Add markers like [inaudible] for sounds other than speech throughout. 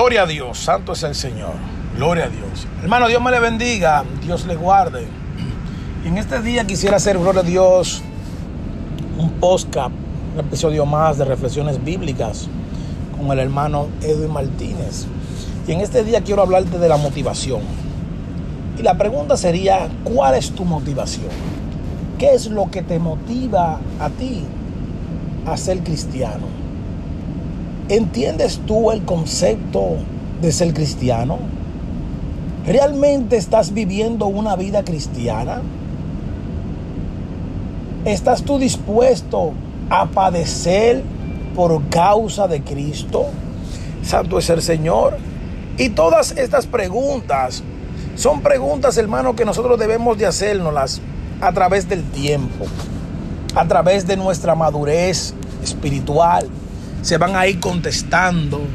Gloria a Dios, santo es el Señor. Gloria a Dios. Hermano, Dios me le bendiga, Dios le guarde. Y en este día quisiera hacer, gloria a Dios, un podcast, un episodio más de reflexiones bíblicas con el hermano Edwin Martínez. Y en este día quiero hablarte de la motivación. Y la pregunta sería, ¿cuál es tu motivación? ¿Qué es lo que te motiva a ti a ser cristiano? ¿Entiendes tú el concepto de ser cristiano? ¿Realmente estás viviendo una vida cristiana? ¿Estás tú dispuesto a padecer por causa de Cristo? Santo es el Señor. Y todas estas preguntas son preguntas, hermano, que nosotros debemos de hacernoslas a través del tiempo, a través de nuestra madurez espiritual. Se van a ir contestando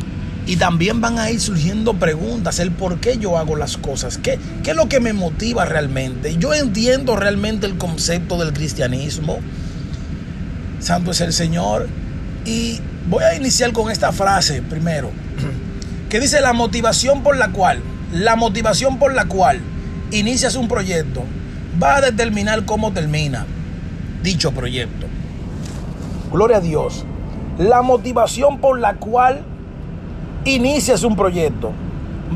y también van a ir surgiendo preguntas, el por qué yo hago las cosas, qué, qué es lo que me motiva realmente. Yo entiendo realmente el concepto del cristianismo. Santo es el Señor. Y voy a iniciar con esta frase primero, [clears throat] que dice la motivación por la cual, la motivación por la cual inicias un proyecto va a determinar cómo termina dicho proyecto. Gloria a Dios. La motivación por la cual inicias un proyecto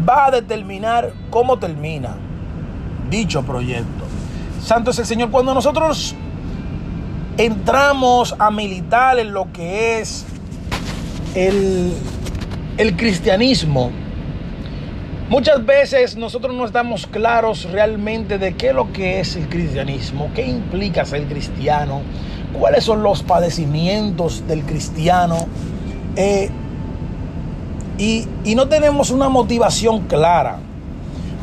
va a determinar cómo termina dicho proyecto. Santo es el Señor. Cuando nosotros entramos a militar en lo que es el, el cristianismo, Muchas veces nosotros no estamos claros realmente de qué es lo que es el cristianismo, qué implica ser cristiano, cuáles son los padecimientos del cristiano. Eh, y, y, no tenemos una motivación clara.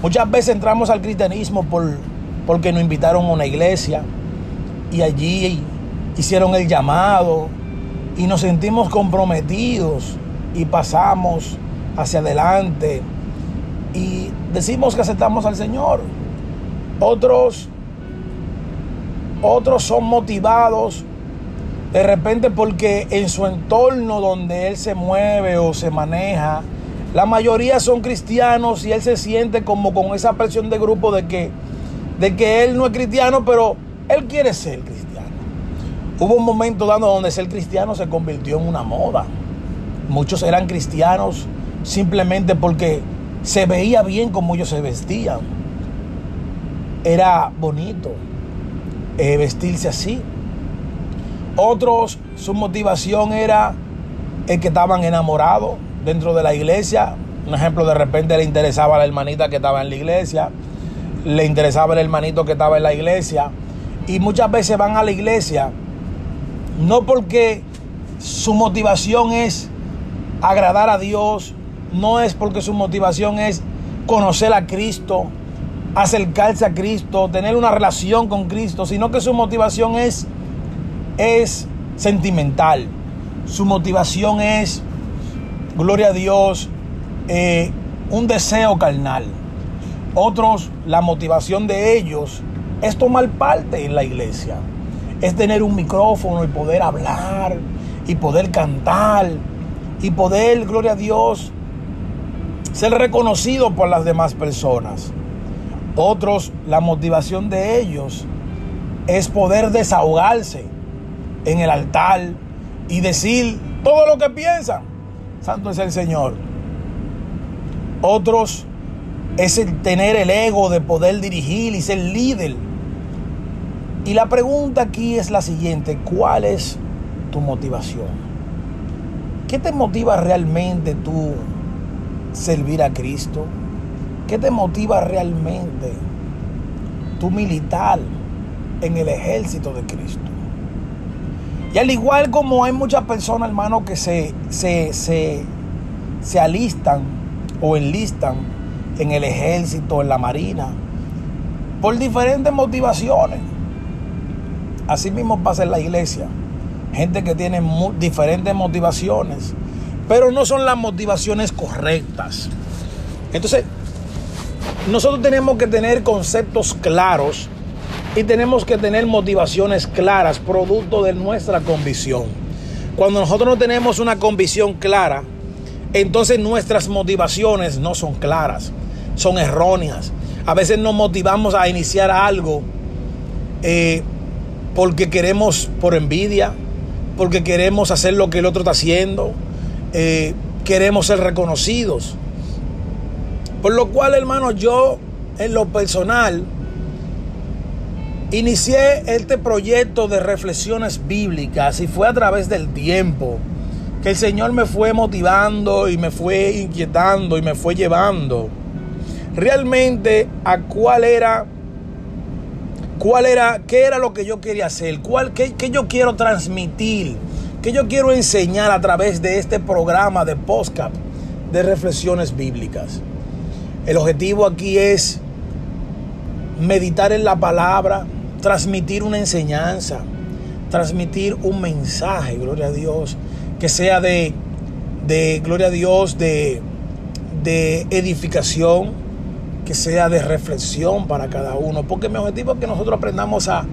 Muchas veces entramos al cristianismo por, porque nos invitaron a una iglesia y allí hicieron el llamado y nos sentimos comprometidos y pasamos hacia adelante y decimos que aceptamos al Señor. Otros, otros son motivados de repente porque en su entorno donde él se mueve o se maneja, la mayoría son cristianos y él se siente como con esa presión de grupo de que, de que él no es cristiano, pero él quiere ser cristiano. Hubo un momento dando donde ser cristiano se convirtió en una moda. Muchos eran cristianos simplemente porque se veía bien como ellos se vestían. Era bonito eh, vestirse así. Otros, su motivación era el que estaban enamorados dentro de la iglesia. Un ejemplo, de repente le interesaba a la hermanita que estaba en la iglesia, le interesaba el hermanito que estaba en la iglesia. Y muchas veces van a la iglesia no porque su motivación es agradar a Dios, no es porque su motivación es conocer a Cristo, acercarse a Cristo, tener una relación con Cristo, sino que su motivación es, es sentimental. Su motivación es, gloria a Dios, eh, un deseo carnal. Otros, la motivación de ellos es tomar parte en la iglesia. Es tener un micrófono y poder hablar y poder cantar y poder, gloria a Dios, ser reconocido por las demás personas. Otros, la motivación de ellos es poder desahogarse en el altar y decir todo lo que piensan. Santo es el Señor. Otros es el tener el ego de poder dirigir y ser líder. Y la pregunta aquí es la siguiente, ¿cuál es tu motivación? ¿Qué te motiva realmente tú servir a Cristo? ¿Qué te motiva realmente tu militar en el ejército de Cristo? Y al igual como hay muchas personas, hermano, que se, se, se, se alistan o enlistan en el ejército, en la marina, por diferentes motivaciones. Así mismo pasa en la iglesia. Gente que tiene diferentes motivaciones pero no son las motivaciones correctas. Entonces, nosotros tenemos que tener conceptos claros y tenemos que tener motivaciones claras, producto de nuestra convicción. Cuando nosotros no tenemos una convicción clara, entonces nuestras motivaciones no son claras, son erróneas. A veces nos motivamos a iniciar algo eh, porque queremos por envidia, porque queremos hacer lo que el otro está haciendo, eh, queremos ser reconocidos. Por lo cual, hermano, yo en lo personal inicié este proyecto de reflexiones bíblicas y fue a través del tiempo que el Señor me fue motivando y me fue inquietando y me fue llevando realmente a cuál era cuál era, qué era lo que yo quería hacer, cuál, qué, yo quiero transmitir, qué yo quiero enseñar a través de este programa de podcast de reflexiones bíblicas. El objetivo aquí es meditar en la palabra, transmitir una enseñanza, transmitir un mensaje, gloria a Dios, que sea de, de gloria a Dios, de, de edificación, que sea de reflexión para cada uno, porque mi objetivo es que nosotros aprendamos a,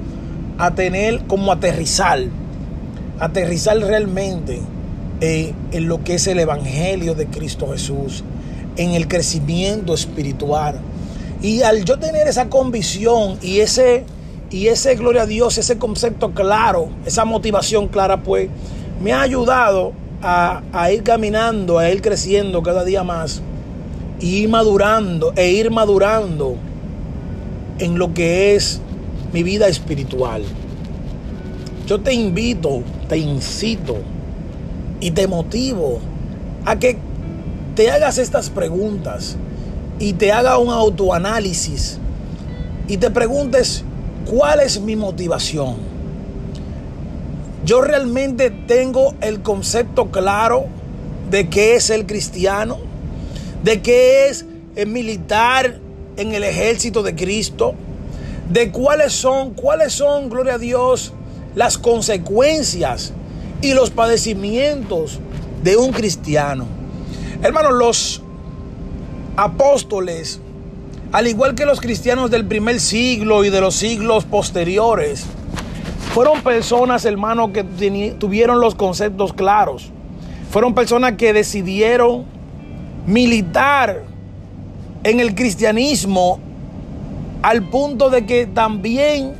tener como aterrizar, aterrizar realmente eh, en lo que es el Evangelio de Cristo Jesús, en el crecimiento espiritual. Y al yo tener esa convicción y ese, y ese, gloria a Dios, ese concepto claro, esa motivación clara, pues me ha ayudado a, a ir caminando, a ir creciendo cada día más y ir madurando e ir madurando en lo que es mi vida espiritual. Yo te invito, te incito y te motivo a que te hagas estas preguntas y te haga un autoanálisis y te preguntes cuál es mi motivación. Yo realmente tengo el concepto claro de qué es el cristiano de qué es el militar en el ejército de Cristo, de cuáles son, cuáles son, gloria a Dios, las consecuencias y los padecimientos de un cristiano. Hermanos, los apóstoles, al igual que los cristianos del primer siglo y de los siglos posteriores, fueron personas, hermanos, que tuvieron los conceptos claros. Fueron personas que decidieron militar en el cristianismo al punto de que también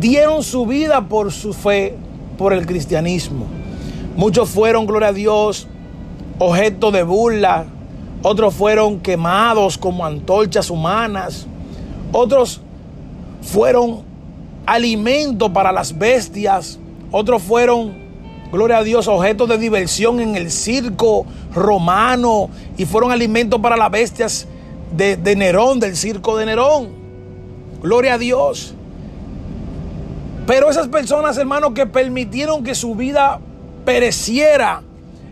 dieron su vida por su fe, por el cristianismo. Muchos fueron, gloria a Dios, objeto de burla, otros fueron quemados como antorchas humanas, otros fueron alimento para las bestias, otros fueron gloria a Dios, objetos de diversión en el circo romano y fueron alimentos para las bestias de, de Nerón, del circo de Nerón. Gloria a Dios. Pero esas personas, hermanos, que permitieron que su vida pereciera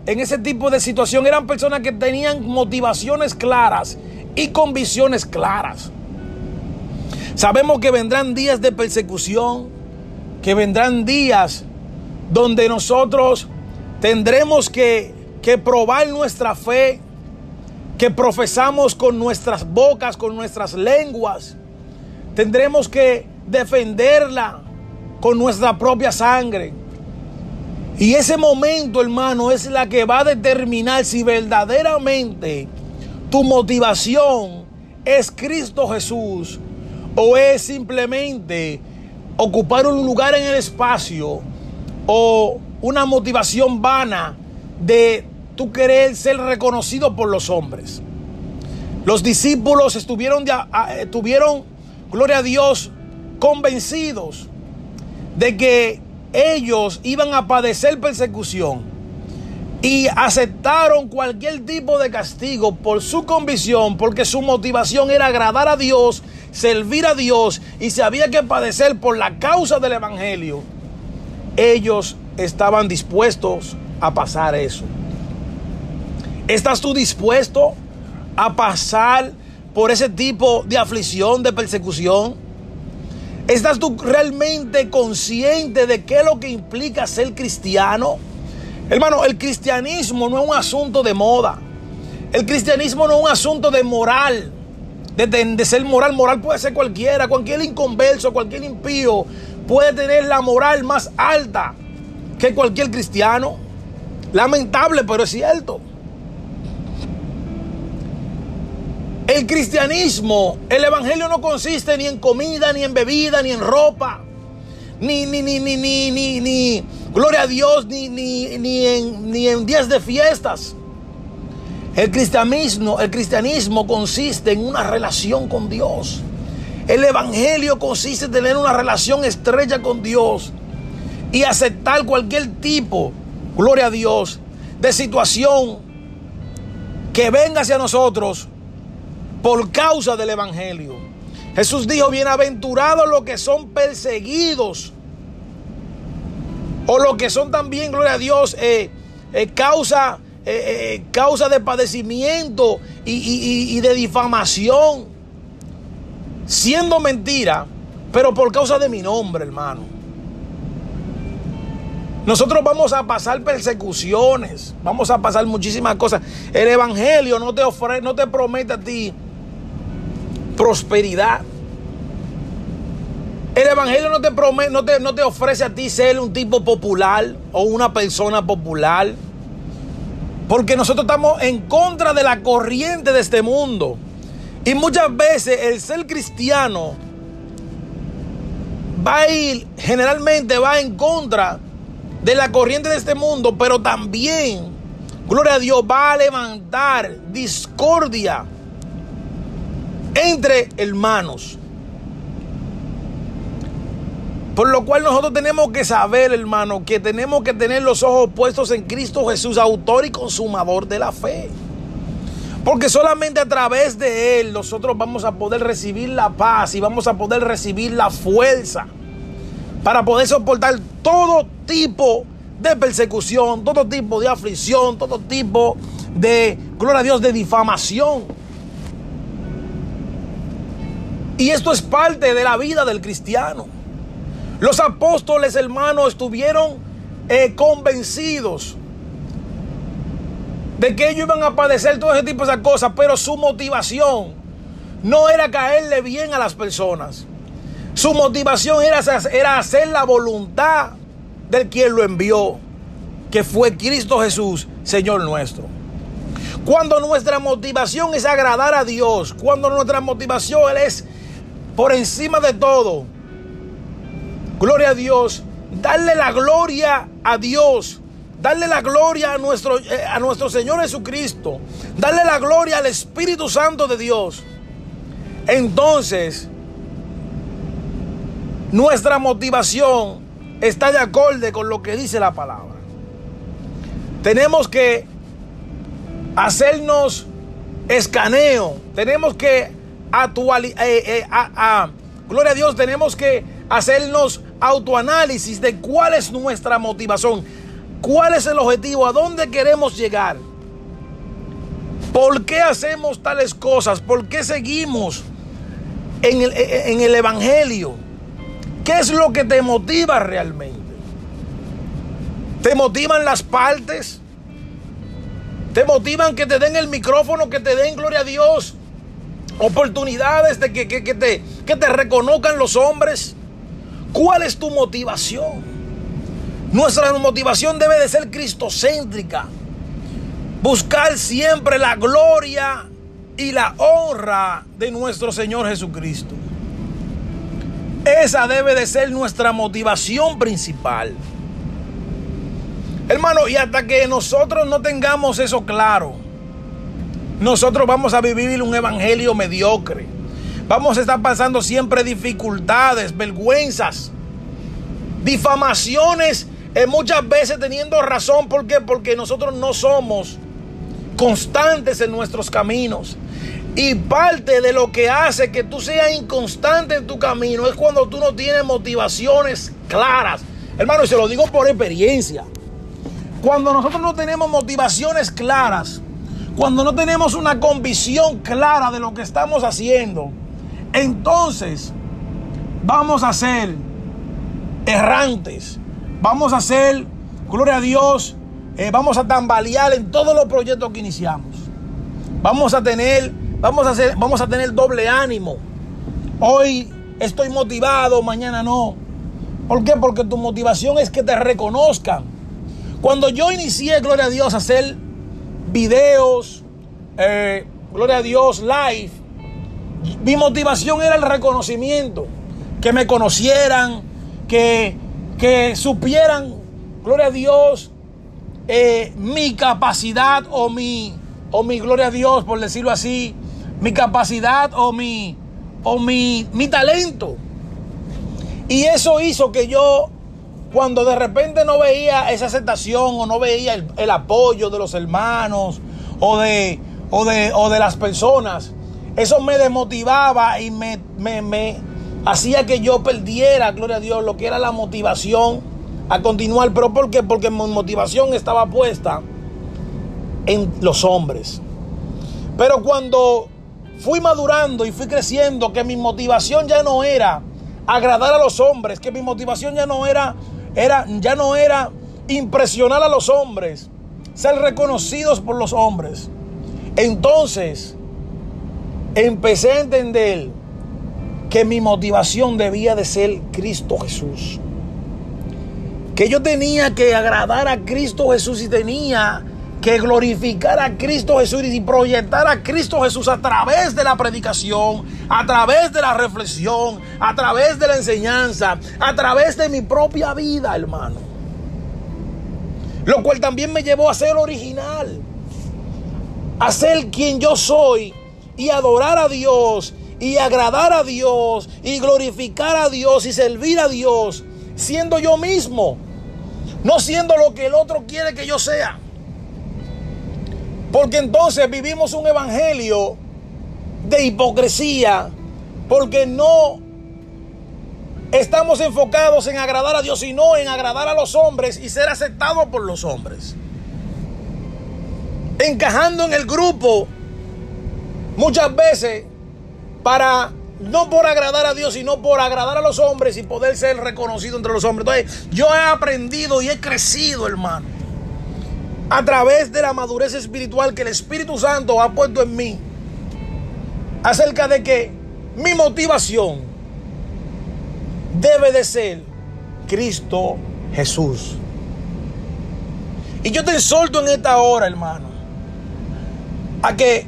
en ese tipo de situación, eran personas que tenían motivaciones claras y convicciones claras. Sabemos que vendrán días de persecución, que vendrán días donde nosotros tendremos que, probar nuestra fe, que profesamos con nuestras bocas, con nuestras lenguas. Tendremos que defenderla con nuestra propia sangre. Y ese momento, hermano, es la que va a determinar si verdaderamente tu motivación es Cristo Jesús o es simplemente ocupar un lugar en el espacio o una motivación vana de tú querer ser reconocido por los hombres. Los discípulos estuvieron, eh, tuvieron, gloria a Dios, convencidos de que ellos iban a padecer persecución y aceptaron cualquier tipo de castigo por su convicción, porque su motivación era agradar a Dios, servir a Dios y se había que padecer por la causa del Evangelio ellos estaban dispuestos a pasar eso. ¿Estás tú dispuesto a pasar por ese tipo de aflicción, de persecución? ¿Estás tú realmente consciente de qué es lo que implica ser cristiano? Hermano, el cristianismo no es un asunto de moda. El cristianismo no es un asunto de moral. De, ser moral, moral puede ser cualquiera, cualquier inconverso, cualquier impío puede tener la moral más alta que cualquier cristiano. Lamentable, pero es cierto. El cristianismo, el evangelio no consiste ni en comida, ni en bebida, ni en ropa, ni, ni, ni, ni, ni, ni, ni gloria a Dios, ni, ni, ni, en, ni en días de fiestas. El cristianismo, el cristianismo consiste en una relación con Dios. El evangelio consiste en tener una relación estrecha con Dios y aceptar cualquier tipo, gloria a Dios, de situación que venga hacia nosotros por causa del Evangelio. Jesús dijo, bienaventurados los que son perseguidos o los que son también, gloria a Dios, eh, eh, causa, eh, causa de padecimiento y, y de difamación, siendo mentira, pero por causa de mi nombre, hermano. Nosotros vamos a pasar persecuciones, vamos a pasar muchísimas cosas. El Evangelio no te, ofrece, no te promete a ti prosperidad. El Evangelio no te, promete, no, te, no te ofrece a ti ser un tipo popular o una persona popular. Porque nosotros estamos en contra de la corriente de este mundo. Y muchas veces el ser cristiano va a ir, generalmente va en contra de la corriente de este mundo, pero también, gloria a Dios, va a levantar discordia entre hermanos. Por lo cual nosotros tenemos que saber, hermano, que tenemos que tener los ojos puestos en Cristo Jesús, autor y consumador de la fe. Porque solamente a través de Él nosotros vamos a poder recibir la paz y vamos a poder recibir la fuerza para poder soportar todo tipo de persecución, todo tipo de aflicción, todo tipo de, gloria a Dios, de difamación. Y esto es parte de la vida del cristiano. Los apóstoles, hermanos, estuvieron eh, convencidos de que ellos iban a padecer todo ese tipo de cosas, pero su motivación no era caerle bien a las personas. Su motivación era, era hacer la voluntad del quien lo envió, que fue Cristo Jesús, Señor nuestro. Cuando nuestra motivación es agradar a Dios, cuando nuestra motivación es por encima de todo, gloria a Dios, darle la gloria a Dios, darle la gloria a nuestro, eh, a nuestro Señor Jesucristo, darle la gloria al Espíritu Santo de Dios. Entonces, nuestra motivación está de acorde con lo que dice la palabra. Tenemos que hacernos escaneo, tenemos que eh, eh, gloria a Dios, tenemos que hacernos autoanálisis de cuál es nuestra motivación, cuál es el objetivo, a dónde queremos llegar, por qué hacemos tales cosas, por qué seguimos en el, en el Evangelio. ¿Qué es lo que te motiva realmente? ¿Te motivan las partes? ¿Te motivan que te den el micrófono, que te den gloria a Dios? Oportunidades de que, que, te, que te reconozcan los hombres. ¿Cuál es tu motivación? Nuestra motivación debe de ser cristocéntrica. Buscar siempre la gloria y la honra de nuestro Señor Jesucristo. Esa debe de ser nuestra motivación principal. Hermano, y hasta que nosotros no tengamos eso claro, nosotros vamos a vivir un evangelio mediocre. Vamos a estar pasando siempre dificultades, vergüenzas, difamaciones, eh, muchas veces teniendo razón. ¿Por qué? Porque nosotros no somos constantes en nuestros caminos. Y parte de lo que hace que tú seas inconstante en tu camino es cuando tú no tienes motivaciones claras. Hermano, y se lo digo por experiencia. Cuando nosotros no tenemos motivaciones claras, cuando no tenemos una convicción clara de lo que estamos haciendo, entonces vamos a ser errantes. Vamos a ser, gloria a Dios, eh, vamos a tambalear en todos los proyectos que iniciamos. Vamos a tener Vamos a, hacer, vamos a tener doble ánimo. Hoy estoy motivado, mañana no. ¿Por qué? Porque tu motivación es que te reconozcan. Cuando yo inicié, gloria a Dios, a hacer videos, eh, gloria a Dios, live, Mi motivación era el reconocimiento, que me conocieran, que, que supieran, gloria a Dios, eh, mi capacidad o mi, o mi gloria a Dios, por decirlo así, mi capacidad o mi, o mi, mi talento. Y eso hizo que yo, cuando de repente no veía esa aceptación o no veía el, apoyo de los hermanos o de, o de, o de las personas, eso me desmotivaba y me, me, me hacía que yo perdiera, gloria a Dios, lo que era la motivación a continuar. ¿Pero por qué? Porque mi motivación estaba puesta en los hombres. Pero cuando fui madurando y fui creciendo, que mi motivación ya no era agradar a los hombres, que mi motivación ya no era, era, ya no era impresionar a los hombres, ser reconocidos por los hombres. Entonces, empecé a entender que mi motivación debía de ser Cristo Jesús. Que yo tenía que agradar a Cristo Jesús y tenía que glorificar a Cristo Jesús y proyectar a Cristo Jesús a través de la predicación, a través de la reflexión, a través de la enseñanza, a través de mi propia vida, hermano. Lo cual también me llevó a ser original, a ser quien yo soy y adorar a Dios y agradar a Dios y glorificar a Dios y servir a Dios siendo yo mismo, no siendo lo que el otro quiere que yo sea. Porque entonces vivimos un evangelio de hipocresía, porque no estamos enfocados en agradar a Dios, sino en agradar a los hombres y ser aceptados por los hombres. Encajando en el grupo muchas veces para no por agradar a Dios, sino por agradar a los hombres y poder ser reconocido entre los hombres. Entonces, yo he aprendido y he crecido, hermano a través de la madurez espiritual que el Espíritu Santo ha puesto en mí acerca de que mi motivación debe de ser Cristo Jesús. Y yo te exhorto en esta hora, hermano, a que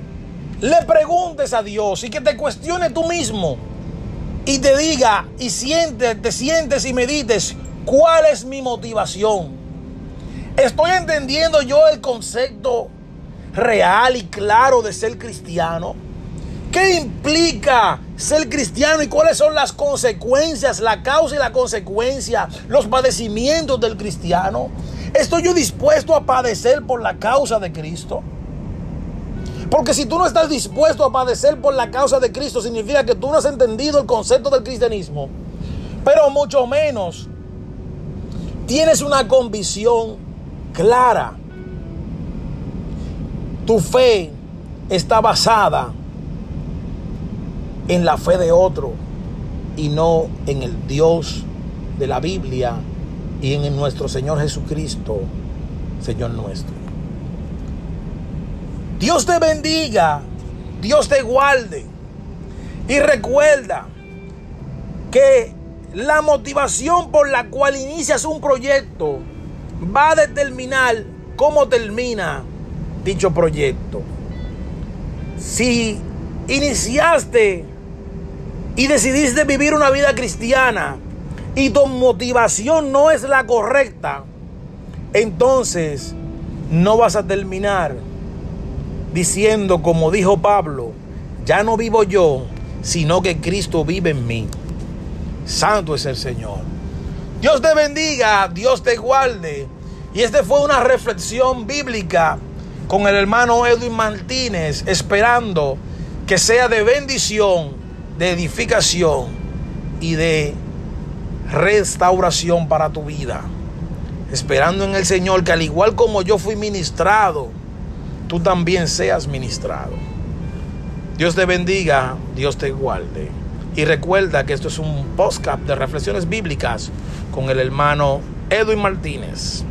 le preguntes a Dios y que te cuestione tú mismo y te diga y te sientes y medites cuál es mi motivación. Estoy entendiendo yo el concepto real y claro de ser cristiano. ¿Qué implica ser cristiano y cuáles son las consecuencias, la causa y la consecuencia, los padecimientos del cristiano? ¿Estoy yo dispuesto a padecer por la causa de Cristo? Porque si tú no estás dispuesto a padecer por la causa de Cristo, significa que tú no has entendido el concepto del cristianismo. Pero mucho menos tienes una convicción clara. Tu fe está basada en la fe de otro y no en el Dios de la Biblia y en nuestro Señor Jesucristo, Señor nuestro. Dios te bendiga, Dios te guarde y recuerda que la motivación por la cual inicias un proyecto va a determinar cómo termina dicho proyecto. Si iniciaste y decidiste vivir una vida cristiana y tu motivación no es la correcta, entonces no vas a terminar diciendo como dijo Pablo, ya no vivo yo, sino que Cristo vive en mí. Santo es el Señor. Dios te bendiga, Dios te guarde. Y esta fue una reflexión bíblica con el hermano Edwin Martínez, esperando que sea de bendición, de edificación y de restauración para tu vida. Esperando en el Señor que al igual como yo fui ministrado, tú también seas ministrado. Dios te bendiga, Dios te guarde. Y recuerda que esto es un podcast de reflexiones bíblicas con el hermano Edwin Martínez.